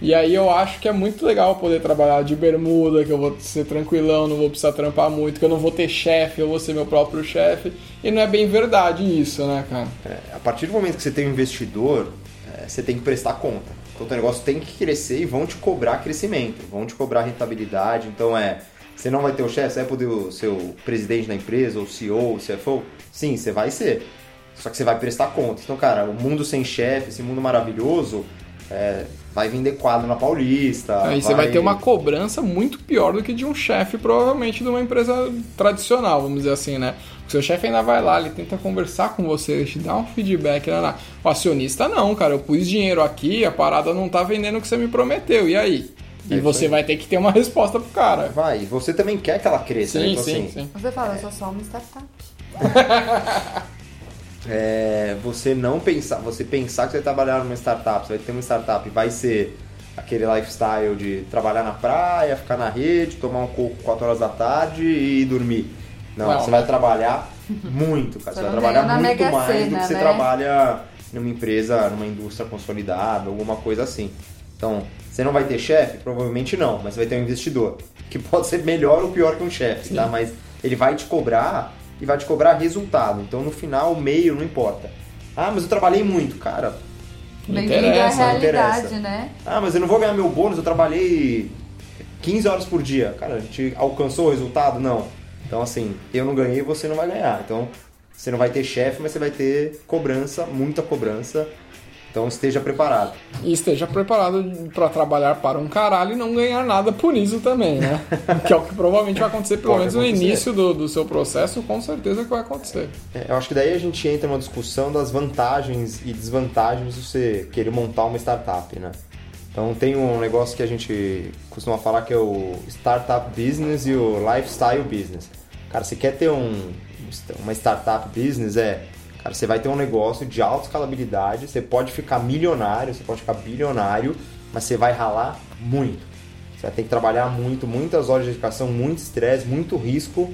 Speaker 1: E aí eu acho que é muito legal poder trabalhar de bermuda, que eu vou ser tranquilão, não vou precisar trampar muito, que eu não vou ter chefe, eu vou ser meu próprio chefe. E não é bem verdade isso, né, cara?
Speaker 2: é, a partir do momento que você tem um investidor, você tem que prestar conta. Então o negócio tem que crescer e vão te cobrar crescimento, vão te cobrar rentabilidade. Então é, você não vai ter o chefe, você vai poder ser o presidente da empresa, ou CEO, o CFO? Sim, você vai ser. Só que você vai prestar conta. Então, cara, o mundo sem chefe, esse mundo maravilhoso, é, vai vender quadro na Paulista.
Speaker 1: Aí você vai ter uma cobrança muito pior do que de um chefe, provavelmente, de uma empresa tradicional, vamos dizer assim, né? O seu chefe ainda vai lá, ele tenta conversar com você, ele te dá um feedback. Né? O acionista não, cara. Eu pus dinheiro aqui, a parada não tá vendendo o que você me prometeu. E aí?
Speaker 2: É
Speaker 1: E você
Speaker 2: aí.
Speaker 1: vai ter que ter uma resposta pro cara.
Speaker 2: Vai, e você também quer que ela cresça, né?
Speaker 1: Sim,
Speaker 2: Então,
Speaker 1: sim,
Speaker 2: assim,
Speaker 1: sim.
Speaker 4: Você fala, eu sou só uma startup.
Speaker 2: é, você não pensar, você pensar que você vai trabalhar numa startup, você vai ter uma startup e vai ser aquele lifestyle de trabalhar na praia, ficar na rede, tomar um coco 4 horas da tarde e dormir. Não,
Speaker 1: Não.
Speaker 2: você vai trabalhar muito, cara. Você vai trabalhar muito mais do
Speaker 4: Sena,
Speaker 2: que você
Speaker 4: né?
Speaker 2: trabalha numa empresa, numa indústria consolidada, alguma coisa assim. Então, você não vai ter chefe? Provavelmente não, mas você vai ter um investidor, que pode ser melhor ou pior que um chefe, tá? Mas ele vai te cobrar e vai te cobrar resultado. Então, no final, o meio não importa. Ah, mas eu trabalhei muito. Cara,
Speaker 4: à
Speaker 1: interessa, não
Speaker 2: interessa.
Speaker 4: né?
Speaker 2: ah, mas eu não vou ganhar meu bônus, eu trabalhei 15 horas por dia. Cara, a gente alcançou o resultado? Não. Então, assim, eu não ganhei, você não vai ganhar. Então, você não vai ter chefe, mas você vai ter cobrança, muita cobrança. Então, esteja preparado.
Speaker 1: E esteja preparado para trabalhar para um caralho e não ganhar nada por isso também, né? que é o que provavelmente vai acontecer, pelo
Speaker 2: Pode
Speaker 1: menos no
Speaker 2: acontecer.
Speaker 1: início do, do seu processo, com certeza que vai acontecer.
Speaker 2: É, eu acho que daí a gente entra numa discussão das vantagens e desvantagens de você querer montar uma startup, né? Então tem um negócio que a gente costuma falar que é o startup business e o lifestyle business. Cara, você quer ter um, uma startup business, é, cara, você vai ter um negócio de alta escalabilidade, você pode ficar milionário, você pode ficar bilionário, mas você vai ralar muito. Você vai ter que trabalhar muito, muitas horas de dedicação, muito estresse, muito risco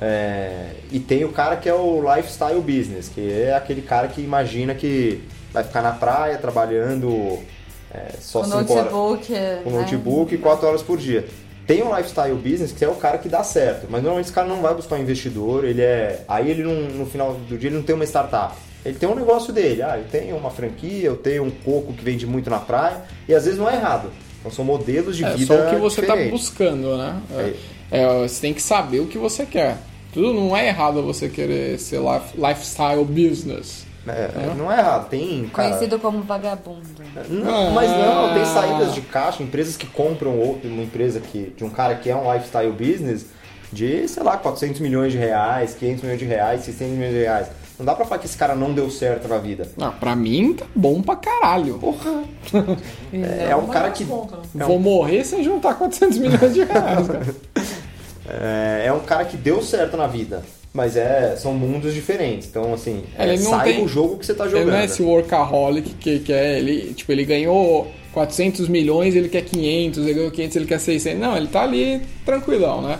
Speaker 2: É, e tem o cara que é o lifestyle business, que é aquele cara que imagina que vai ficar na praia trabalhando é, só
Speaker 4: O
Speaker 2: 5 horas
Speaker 4: notebook.
Speaker 2: com
Speaker 4: né?
Speaker 2: notebook e 4 horas por dia. Tem um lifestyle business que é o cara que dá certo, mas normalmente esse cara não vai buscar um investidor, ele é. Aí ele não, no final do dia ele não tem uma startup. Ele tem um negócio dele, ah, eu tenho uma franquia, eu tenho um coco que vende muito na praia, e às vezes não é errado. Então são modelos de
Speaker 1: É
Speaker 2: vida.
Speaker 1: só o que você está buscando, né? É, é, você tem que saber o que você quer. Tudo não é errado você querer ser life- lifestyle business.
Speaker 2: É, Não é errado, tem. Cara,
Speaker 4: Conhecido como vagabundo.
Speaker 2: Não, mas não, tem
Speaker 1: Ah.
Speaker 2: saídas de caixa, empresas que compram outro, uma empresa que, de um cara que é um lifestyle business de, sei lá, 400 milhões de reais, 500 milhões de reais, 600 milhões de reais. Não dá pra falar que esse cara não deu certo na vida.
Speaker 1: Ah, pra mim tá bom pra caralho.
Speaker 2: Porra! É, é um cara que.
Speaker 3: Conta, né?
Speaker 1: Vou morrer sem juntar 400 milhões de reais, cara.
Speaker 2: É, é um cara que deu certo na vida. Mas é, são mundos diferentes. Então, assim,
Speaker 1: É, ele
Speaker 2: é, saiba
Speaker 1: tem-
Speaker 2: o jogo que você tá
Speaker 1: Ele
Speaker 2: jogando.
Speaker 1: não é esse workaholic que, que é ele, tipo, ele ganhou 400 milhões, ele quer 500, ele ganhou 500, ele quer 600. Não, ele tá ali tranquilão, né?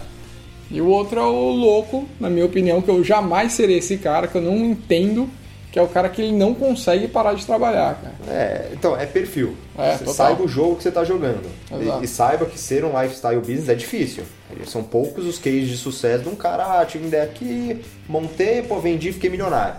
Speaker 1: E o outro é o louco, na minha opinião, que eu jamais serei esse cara, que eu não entendo, que é o cara que ele não consegue parar de trabalhar, cara.
Speaker 2: É, então, é perfil.
Speaker 1: É,
Speaker 2: saiba o jogo que você está jogando. E, e saiba que ser um lifestyle business é difícil. São poucos os cases de sucesso de um cara, ah, tive uma ideia aqui, montei, pô, vendi, fiquei milionário.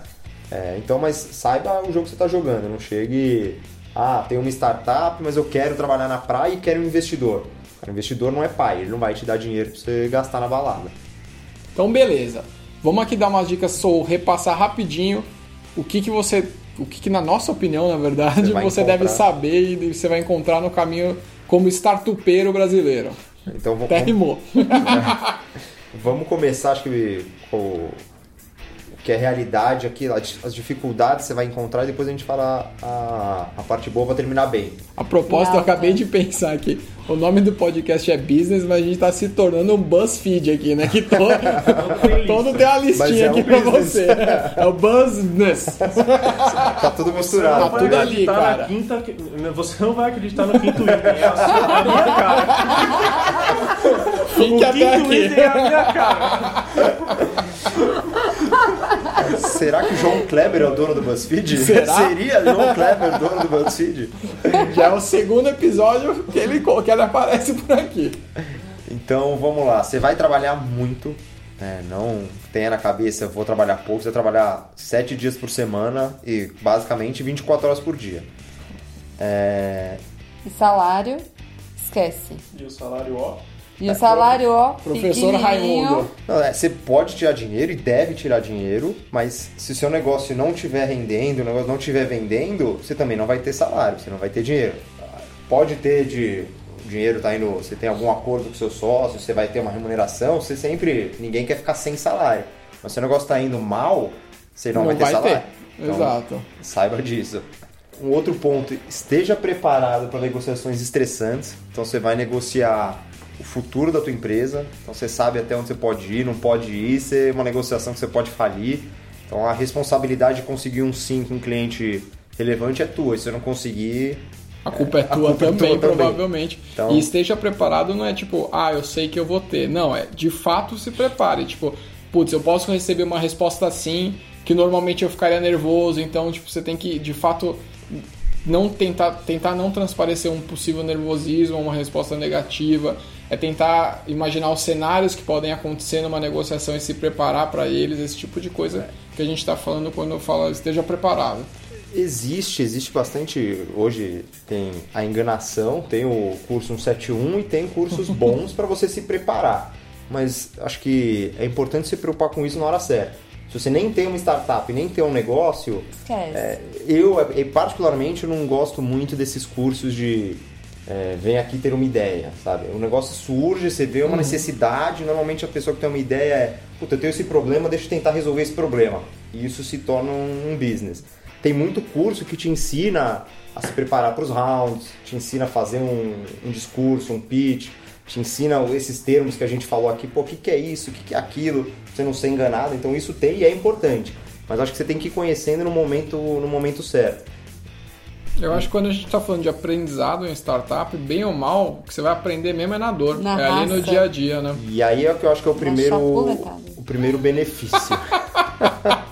Speaker 2: É, então, mas saiba o jogo que você está jogando. Não chegue, ah, tem uma startup, mas eu quero trabalhar na praia e quero um investidor. O investidor não é pai, ele não vai te dar dinheiro para você gastar na balada.
Speaker 1: Então, beleza. Vamos aqui dar umas dicas, sou repassar rapidinho o que que você, o que que na nossa opinião, na verdade,
Speaker 2: Você
Speaker 1: você, deve saber e você vai encontrar no caminho como startupeiro brasileiro.
Speaker 2: Então, vamos,
Speaker 1: Até rimou.
Speaker 2: Vamos começar, acho que com que é realidade aqui, as dificuldades você vai encontrar e depois a gente fala a, a parte boa para terminar bem.
Speaker 1: A propósito, eu acabei
Speaker 4: tá.
Speaker 1: de pensar aqui. O nome do podcast é Business, mas a gente tá se tornando um BuzzFeed aqui, né? Que todo, todo tem uma listinha
Speaker 2: é
Speaker 1: aqui
Speaker 2: um
Speaker 1: pra
Speaker 2: business.
Speaker 1: você. É o Business.
Speaker 2: Tá tudo misturado.
Speaker 3: vai
Speaker 1: tudo ali, cara.
Speaker 3: na quinta. Você não vai acreditar no quinto item. É a sua a minha cara.
Speaker 1: Fique
Speaker 3: O
Speaker 1: até aqui.
Speaker 3: é a minha cara.
Speaker 2: Será que o João Kleber é o dono do BuzzFeed?
Speaker 1: Será?
Speaker 2: Seria João Kleber o dono do BuzzFeed?
Speaker 1: Já é o segundo episódio que ele, que ele aparece por aqui.
Speaker 2: Então vamos lá, você vai trabalhar muito, né? não tenha na cabeça, eu vou trabalhar pouco, você vai trabalhar 7 dias por semana e basicamente 24 horas por dia. É,
Speaker 4: E salário, esquece.
Speaker 3: E o salário, ó.
Speaker 4: E o salário, ó,
Speaker 1: Professor. Raimundo.
Speaker 2: Não, é, você pode tirar dinheiro e deve tirar dinheiro, mas se o seu negócio não estiver rendendo, o negócio não estiver vendendo, você também não vai ter salário, você não vai ter dinheiro. Pode ter de o dinheiro tá indo, você tem algum acordo com o seu sócio, você vai ter uma remuneração, você sempre, ninguém quer ficar sem salário. Mas se o negócio está indo mal, você não, vai ter salário. Então,
Speaker 1: Exato.
Speaker 2: Saiba disso. Um outro ponto, esteja preparado para negociações estressantes. Então você vai negociar o futuro da tua empresa. Então você sabe até onde você pode ir, não pode ir. Isso é uma negociação que você pode falir. Então a responsabilidade de conseguir um sim com um cliente relevante é tua. Se você não conseguir,
Speaker 1: A culpa é
Speaker 2: A
Speaker 1: tua
Speaker 2: culpa é
Speaker 1: também,
Speaker 2: tua também.
Speaker 1: provavelmente.
Speaker 2: Então-
Speaker 1: E esteja preparado não é tipo, ah, eu sei que eu vou ter. Não, é de fato se prepare. Tipo, putz, eu posso receber uma resposta assim, que normalmente eu ficaria nervoso. Então, tipo, você tem que, de fato, não tentar, tentar não transparecer um possível nervosismo, uma resposta negativa. É tentar imaginar os cenários que podem acontecer numa negociação e se preparar para eles, esse tipo de coisa que a gente está falando quando fala esteja preparado.
Speaker 2: existe, existe bastante. Hoje tem a enganação, tem o curso 171 e tem cursos bons para você se preparar. Mas acho que é importante se preocupar com isso na hora certa. Se você nem tem uma startup, nem tem um negócio,
Speaker 4: Esquece.
Speaker 2: É, eu, eu, particularmente, eu não gosto muito desses cursos de é, vem aqui ter uma ideia, sabe? O negócio surge, você vê uma necessidade, normalmente a pessoa que tem uma ideia é, puta, eu tenho esse problema, deixa eu tentar resolver esse problema. E isso se torna um, business. Tem muito curso que te ensina a se preparar para os rounds, te ensina a fazer um, um discurso, um pitch, te ensina esses termos que a gente falou aqui, pô, o que, que é isso, o que, que é aquilo, pra você não ser enganado. Então isso tem e é importante. Mas acho que você tem que ir conhecendo no momento, no momento certo.
Speaker 1: Eu acho que quando a gente está falando de aprendizado em startup, bem ou mal, o que você vai aprender mesmo é na dor.
Speaker 4: Na
Speaker 1: é ali no
Speaker 4: raça.
Speaker 1: dia a dia, né?
Speaker 2: E aí é o que eu acho que é o primeiro, o primeiro benefício.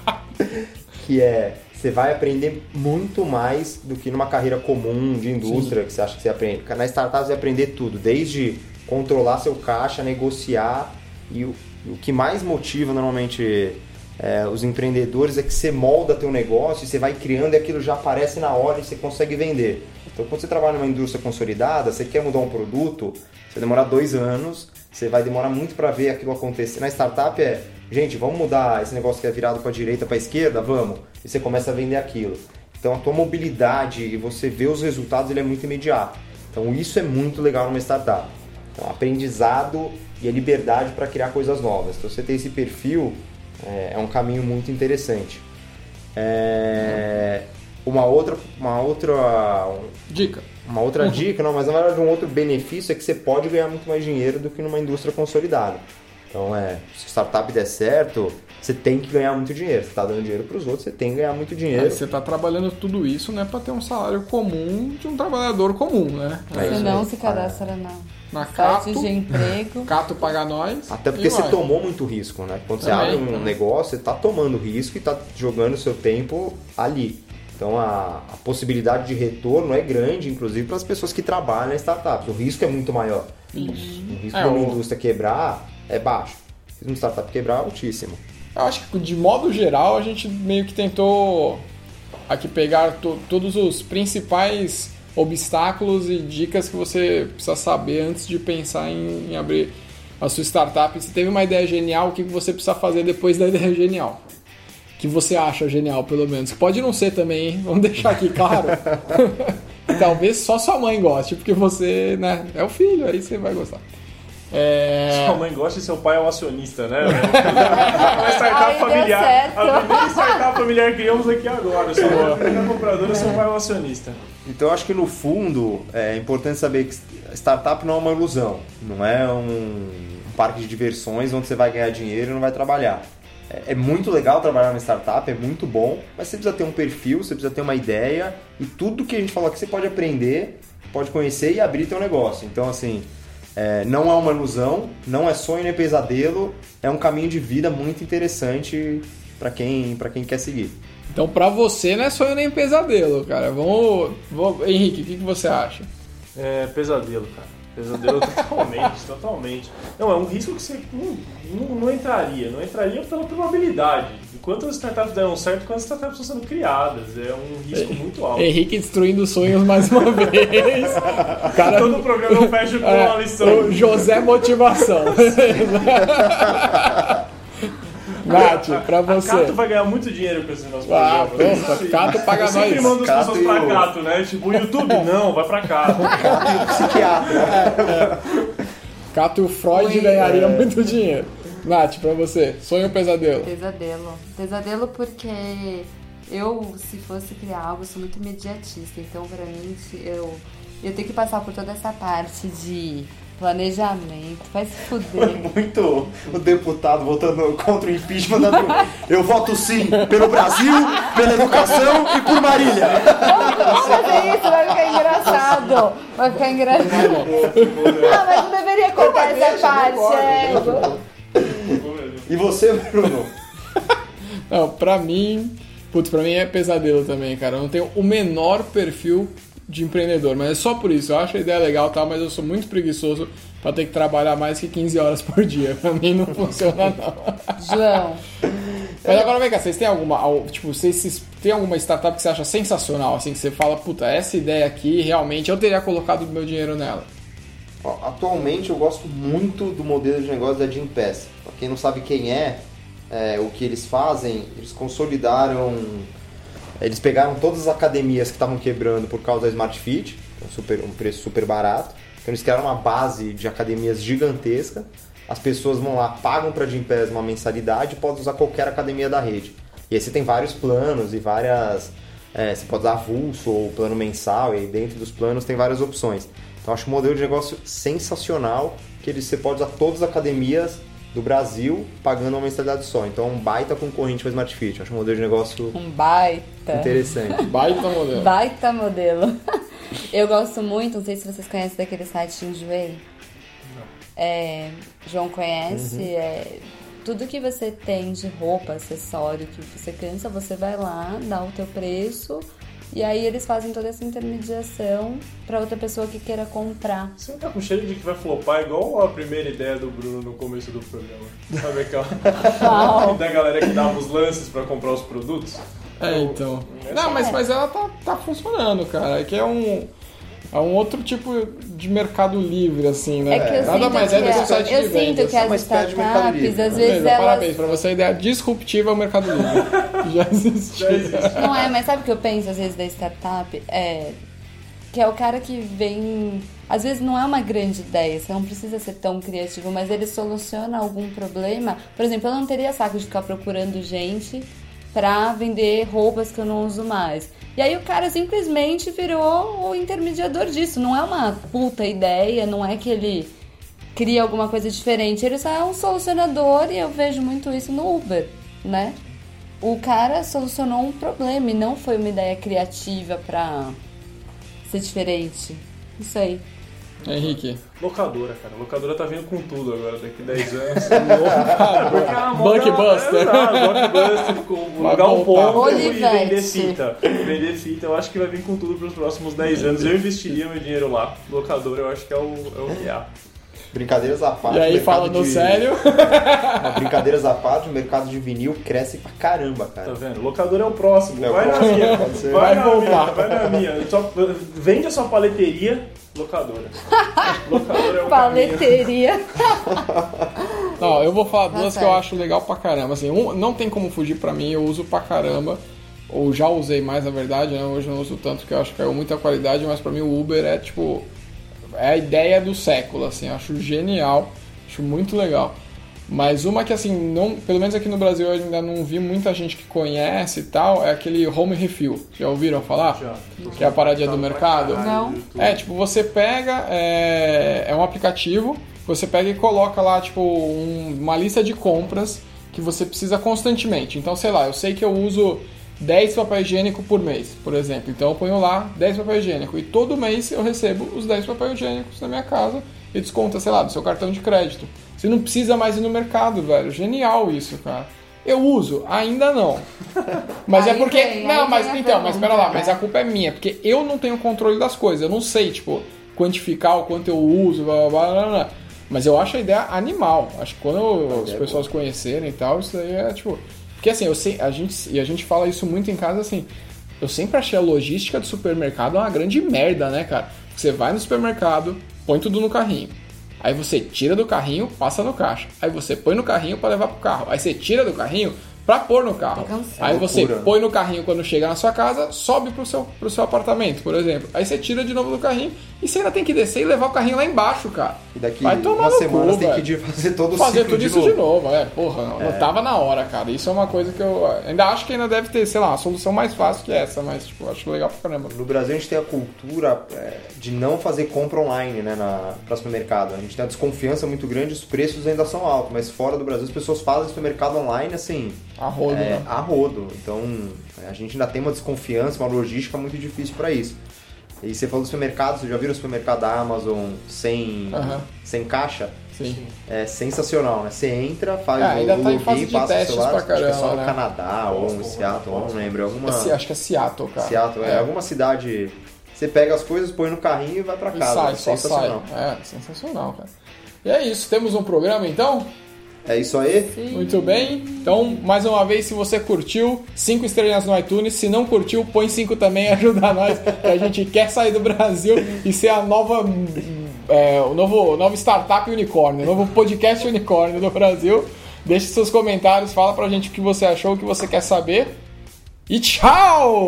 Speaker 2: que é você vai aprender muito mais do que numa carreira comum de indústria Sim. que você acha que você aprende. Na startup você vai aprender tudo, desde controlar seu caixa, negociar e o, o que mais motiva normalmente é, os empreendedores é que você molda teu negócio, você vai criando e aquilo já aparece na hora e você consegue vender. Então, quando você trabalha numa indústria consolidada, você quer mudar um produto, você demorar dois anos, você vai demorar muito para ver aquilo acontecer. Na startup é, gente, vamos mudar esse negócio que é virado para a direita, para a esquerda, vamos. E você começa a vender aquilo. Então, a tua mobilidade e você vê os resultados, ele é muito imediato. Então, isso é muito legal numa startup. Então, aprendizado e a liberdade para criar coisas novas. Então, você tem esse perfil, é, é um caminho muito interessante. É, uma outra, uma outra
Speaker 1: dica.
Speaker 2: Uma outra uhum. dica, não, mas na verdade um outro benefício é que você pode ganhar muito mais dinheiro do que numa indústria consolidada. Então é, se a startup der certo, você tem que ganhar muito dinheiro. Você está dando dinheiro para os outros, você tem que ganhar muito dinheiro.
Speaker 1: você está trabalhando tudo isso, né, para ter um salário comum de um trabalhador comum, né?
Speaker 4: É você não se cadastra na, na Cato, de emprego.
Speaker 1: Cato paga nós.
Speaker 2: Até porque você tomou muito risco, né? Quando também, você abre um também. negócio, você está tomando risco e está jogando seu tempo ali. Então a, a, possibilidade de retorno é grande, inclusive para as pessoas que trabalham em startups. O risco é muito maior. O risco é, de uma o... indústria quebrar é baixo. O risco de uma startup quebrar é altíssimo.
Speaker 1: Eu acho que de modo geral a gente meio que tentou aqui pegar to, todos os principais obstáculos e dicas que você precisa saber antes de pensar em, em abrir a sua startup. Se teve uma ideia genial, o que você precisa fazer depois da ideia genial? que você acha genial, pelo menos. Pode não ser também, hein? Vamos deixar aqui claro. Talvez só sua mãe goste, porque você, né, é o filho, aí você vai gostar.
Speaker 3: É... Sua mãe gosta e seu pai é o um acionista, né? Uma startup familiar. A primeira startup familiar que criamos aqui agora. Sua mãe é a primeira compradora, seu pai é o um acionista.
Speaker 2: Então eu acho que no fundo é importante saber que startup não é uma ilusão. Não é um parque de diversões onde você vai ganhar dinheiro e não vai trabalhar. É, é muito legal trabalhar numa startup, é muito bom, mas você precisa ter um perfil, você precisa ter uma ideia e tudo que a gente falou aqui você pode aprender, pode conhecer e abrir teu negócio. Então, assim, é, não é uma ilusão, não é sonho nem pesadelo, é um caminho de vida muito interessante para quem, quem quer seguir.
Speaker 1: Então, para você não é sonho nem pesadelo, cara. Vamos, vamos... Henrique, o que, que você acha?
Speaker 3: É pesadelo, cara. Pesadelo totalmente, totalmente. Não, é um risco que você não, não, não, entraria. Não entraria pela probabilidade. Enquanto as startups deram certo, quando as startups estão sendo criadas. É um risco muito alto.
Speaker 1: Henrique destruindo sonhos mais uma vez.
Speaker 3: Cara, Todo o programa eu fecho com é, uma lição.
Speaker 1: José Motivação. Nath, pra você. A
Speaker 3: Cato vai ganhar muito dinheiro com esse nosso ah, programa.
Speaker 1: Pronto, Cato paga nós.
Speaker 3: Sempre mando as Cato pessoas pra Cato, né? Tipo, o YouTube, não, vai pra Cato.
Speaker 2: Cato e o psiquiatra. É,
Speaker 1: é. Cato e o Freud ganhariam é. muito dinheiro. Nath, pra você, sonho ou pesadelo?
Speaker 4: Pesadelo. Pesadelo porque eu, se fosse criar algo, sou muito imediatista. Então, pra mim, eu, eu tenho que passar por toda essa parte de Planejamento, vai se fuder.
Speaker 2: Muito o deputado votando contra o impeachment. Eu voto sim pelo Brasil, pela educação e por Marília.
Speaker 4: Vamos fazer isso, vai ficar engraçado. Vai ficar engraçado. Não, mas não deveria cortar essa parte. É.
Speaker 2: E você, Bruno?
Speaker 1: Não, pra mim. Putz, pra mim é pesadelo também, cara. Eu não tenho o menor perfil de empreendedor, mas é só por isso. Eu acho a ideia legal, tá? Mas eu sou muito preguiçoso para ter que trabalhar mais que 15 horas por dia. Pra mim não funciona, não.
Speaker 4: João.
Speaker 1: Mas agora vem cá, vocês têm alguma. Tipo, vocês têm alguma startup que você acha sensacional, assim, que você fala, puta, essa ideia aqui realmente eu teria colocado meu dinheiro nela?
Speaker 2: Atualmente eu gosto muito do modelo de negócio da Gympass. Pra quem não sabe quem é, é o que eles fazem, eles consolidaram eles pegaram todas as academias que estavam quebrando por causa da Smart Fit, um, super, um preço super barato. Então eles criaram uma base de academias gigantesca. As pessoas vão lá, pagam para a Gympass uma mensalidade e podem usar qualquer academia da rede. E aí você tem vários planos e várias. É, você pode usar avulso ou plano mensal, e aí dentro dos planos tem várias opções. Então acho um modelo de negócio sensacional, que você pode usar todas as academias do Brasil pagando uma mensalidade só. Então é um baita concorrente para o Smart Fit. Acho um modelo de negócio
Speaker 4: um baita
Speaker 2: interessante.
Speaker 1: baita modelo.
Speaker 4: Baita modelo. Eu gosto muito, não sei se vocês conhecem daquele site Enjoei. É, João conhece, uhum. é, tudo que você tem de roupa, acessório que você cansa, você vai lá, dá o teu preço e aí eles fazem toda essa intermediação para outra pessoa que queira comprar.
Speaker 3: Você não tá com cheiro de que vai flopar igual a primeira ideia do Bruno no começo do programa. Sabe aquela da galera que dava os lances para comprar os produtos?
Speaker 1: É, então. Não, mas, mas ela tá, tá funcionando, cara. É que é um. É um outro tipo de mercado livre, assim, né?
Speaker 4: É que eu
Speaker 1: Nada
Speaker 4: sinto
Speaker 1: mais
Speaker 4: que
Speaker 1: é do que um site
Speaker 4: eu
Speaker 1: de
Speaker 4: sinto
Speaker 1: vendas.
Speaker 4: que as
Speaker 2: mercado livre.
Speaker 4: startups, às
Speaker 1: Beleza,
Speaker 4: vezes elas
Speaker 1: Parabéns pra você. A ideia disruptiva é o mercado livre. Já existiu.
Speaker 4: Não é, mas sabe o que eu penso às vezes da startup? É que é o cara que vem. Às vezes não é uma grande ideia, você não precisa ser tão criativo, mas ele soluciona algum problema. Por exemplo, eu não teria saco de ficar procurando gente pra vender roupas que eu não uso mais. E aí o cara simplesmente virou o intermediador disso. Não é uma puta ideia, não é que ele cria alguma coisa diferente. Ele só é um solucionador e eu vejo muito isso no Uber, né? O cara solucionou um problema e não foi uma ideia criativa pra ser diferente. Não
Speaker 1: Henrique.
Speaker 3: Locadora, cara. Locadora tá vindo com tudo agora, daqui 10 anos. Com
Speaker 1: Vai
Speaker 3: alugar um ponto e vender fita. Vender fita, eu acho que vai vir com tudo pros próximos 10 anos. Eu investiria meu dinheiro lá. Locadora, eu acho que é o, é o que há.
Speaker 2: Brincadeiras à parte.
Speaker 1: E aí, falando
Speaker 2: de-
Speaker 1: sério,
Speaker 2: brincadeiras à parte, o mercado de vinil cresce pra caramba,
Speaker 3: Tá
Speaker 2: cara.
Speaker 3: vendo? Locadora é o próximo.
Speaker 2: É o
Speaker 3: vai na
Speaker 2: próximo,
Speaker 3: minha.
Speaker 2: pode ser.
Speaker 3: Vai,
Speaker 1: Vai
Speaker 3: na
Speaker 1: voltar.
Speaker 3: minha. Vai na minha. Só- vende a sua paleteria, locadora. Locadora é o caminho.
Speaker 4: Paleteria.
Speaker 1: Não, eu vou falar
Speaker 4: Tá
Speaker 1: duas que eu acho legal pra caramba. Assim, um, não tem como fugir pra mim, eu uso pra caramba. Ou já usei mais, na verdade, né? Hoje eu não uso tanto, porque eu acho que caiu muita qualidade, mas pra mim o Uber é tipo. É a ideia do século, assim, eu acho genial, acho muito legal. Mas uma que assim, não, pelo menos aqui no Brasil eu ainda não vi muita gente que conhece e tal, é aquele home refill. Já ouviram falar?
Speaker 3: Já.
Speaker 1: Que é a paradinha do mercado?
Speaker 4: Não.
Speaker 1: É, tipo, você pega, é, é um aplicativo, você pega e coloca lá, tipo, um- uma lista de compras que você precisa constantemente. Então, sei lá, eu sei que eu uso 10 papel higiênico por mês, por exemplo. Então eu ponho lá 10 papel higiênico e todo mês eu recebo os 10 papel higiênicos na minha casa e desconta, sei lá, do seu cartão de crédito. Você não precisa mais ir no mercado, velho. Genial isso, cara. Eu uso, ainda não. Mas é
Speaker 4: Aí
Speaker 1: porque.
Speaker 4: tem,
Speaker 1: não,
Speaker 4: aí
Speaker 1: mas então, mas pera lá, mas a culpa é minha, porque eu não tenho controle das coisas. Eu não sei, tipo, quantificar o quanto eu uso, blá blá blá blá. blá. Mas eu acho a ideia animal. Acho que quando as
Speaker 2: é
Speaker 1: pessoas conhecerem e tal, isso daí é tipo. Porque assim, eu sei, a gente, e a gente fala isso muito em casa assim. Eu sempre achei a logística do supermercado uma grande merda, né, cara? Você vai no supermercado, põe tudo no carrinho. Aí você tira do carrinho, passa no caixa. Aí você põe no carrinho para levar pro carro. Aí você tira do carrinho pra pôr no carro. Aí você
Speaker 2: Loucura.
Speaker 1: põe no carrinho quando chega na sua casa, sobe pro seu, pro seu apartamento, por exemplo. Aí você tira de novo do carrinho e você ainda tem que descer e levar o carrinho lá embaixo, cara.
Speaker 2: E daqui
Speaker 1: Vai tomar
Speaker 2: uma
Speaker 1: no
Speaker 2: semana
Speaker 1: cu,
Speaker 2: tem que fazer todo o
Speaker 1: Fazer
Speaker 2: ciclo
Speaker 1: tudo
Speaker 2: de
Speaker 1: isso
Speaker 2: novo.
Speaker 1: de novo, é, porra, não, não tava na hora, cara. Isso é uma coisa que eu ainda acho que ainda deve ter, sei lá, uma solução mais fácil que essa, mas tipo, acho legal pra caramba.
Speaker 2: No Brasil a gente tem a cultura é, de não fazer compra online, né, na, pra supermercado. A gente tem uma desconfiança muito grande, os preços ainda são altos, mas fora do Brasil as pessoas fazem supermercado online assim,
Speaker 1: A rodo,
Speaker 2: é,
Speaker 1: né?
Speaker 2: a rodo. Então a gente ainda tem uma desconfiança, uma logística muito difícil para isso. E você falou do supermercado, vocês já viram o supermercado da Amazon sem,
Speaker 1: Aham.
Speaker 2: sem caixa?
Speaker 1: Sim.
Speaker 2: É sensacional, né? Você entra, faz
Speaker 1: É,
Speaker 2: o,
Speaker 1: ainda tá em
Speaker 2: login,
Speaker 1: de
Speaker 2: passa o celular,
Speaker 1: pra
Speaker 2: acho que é só
Speaker 1: caramba,
Speaker 2: no
Speaker 1: né?
Speaker 2: Canadá ou em Seattle, não lembro. Alguma...
Speaker 1: Esse- acho que é Seattle, cara.
Speaker 2: Seattle, é. alguma cidade. Você pega as coisas, põe no carrinho e vai pra
Speaker 1: E
Speaker 2: casa.
Speaker 1: sai, só sai.
Speaker 2: Sensacional.
Speaker 1: É, sensacional, cara. E é isso, temos um programa então?
Speaker 2: É isso aí?
Speaker 1: Muito bem. Então, mais uma vez, se você curtiu, cinco estrelas no iTunes. Se não curtiu, põe cinco também, ajuda nós, que a gente quer sair do Brasil e ser a nova. é, o novo, novo startup unicórnio, o novo podcast unicórnio do Brasil. Deixe seus comentários, fala pra gente o que você achou, o que você quer saber. E tchau!